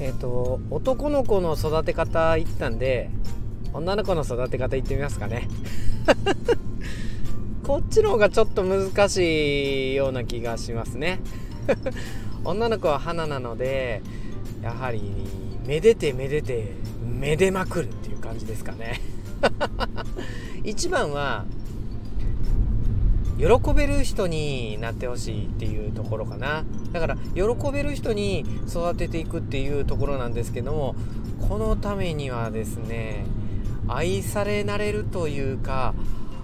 えっ、ー、と男の子の育て方言ったんで女の子の育て方言ってみますかね。こっちの方がちょっと難しいような気がしますね。女の子は花なのでやはりめでてめでてめでまくるっていう感じですかね。一番は喜べる人になってほしいっていうところかな。だから喜べる人に育てていくっていうところなんですけどもこのためにはですね愛されなれるというか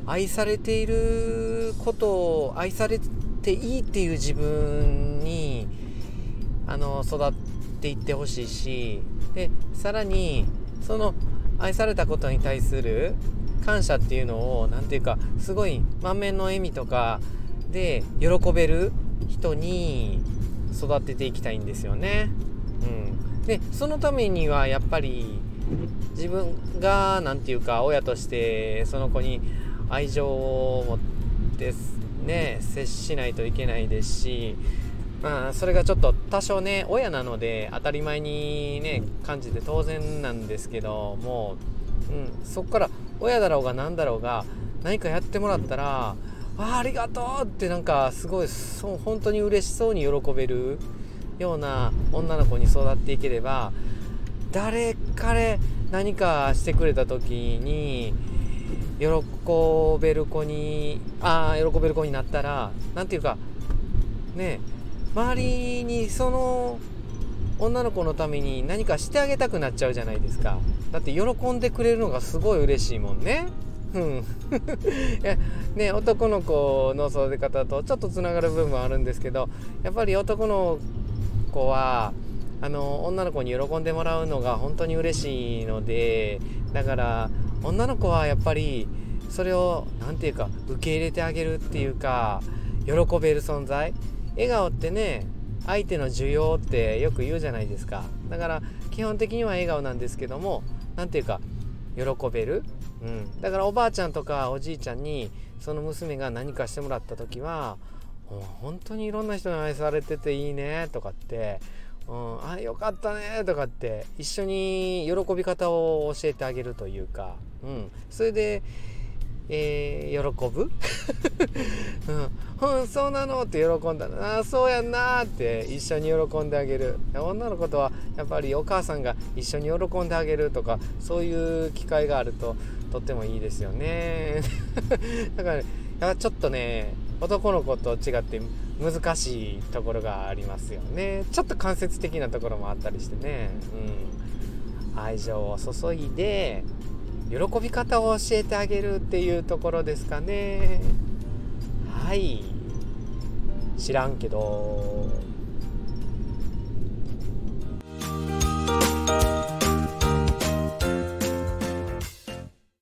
愛されていることを愛されていいっていう自分にあの育っていってほしいしでさらにその愛されたことに対する感謝っていうのを何て言うかすごい満面の笑みとかで喜べる人に育てていきたいんですよね。うん、でそのためにはやっぱり自分が何て言うか親としてその子に愛情を持ってね接しないといけないですしまあそれがちょっと多少ね親なので当たり前にね感じて当然なんですけどもう、うん、そこから親だろうが何だろうが何かやってもらったら「あありがとう!」ってなんかすごいそう本当に嬉しそうに喜べるような女の子に育っていければ誰彼何かしてくれた時に喜べる子にああ喜べる子になったら何て言うかね周りにその女の子のために何かしてあげたくなっちゃうじゃないですか。だって喜んでくれるのがすごい嬉しいもんね。うん。いやね男の子の育て方とちょっとつながる部分はあるんですけどやっぱり男の子はあの女の子に喜んでもらうのが本当に嬉しいのでだから女の子はやっぱりそれを何て言うか受け入れてあげるっていうか喜べる存在。笑顔ってね相手の需要ってよく言うじゃないですか。だから基本的には笑顔なんですけども何ていうか喜べる、うん、だからおばあちゃんとかおじいちゃんにその娘が何かしてもらった時は本当にいろんな人に愛されてていいねとかってうん、あよかったねとかって一緒に喜び方を教えてあげるというか、うん、それでえー、喜ぶ、うん、うん、そうなのって喜んだらあそうやんなって一緒に喜んであげる。女の子とはやっぱりお母さんが一緒に喜んであげるとかそういう機会があるととってもいいですよね。だから、ね、ちょっとね男の子と違って難しいところがありますよね。ちょっと間接的なところもあったりしてね、うん、愛情を注いで喜び方を教えてあげるっていうところですかね。はい。知らんけど。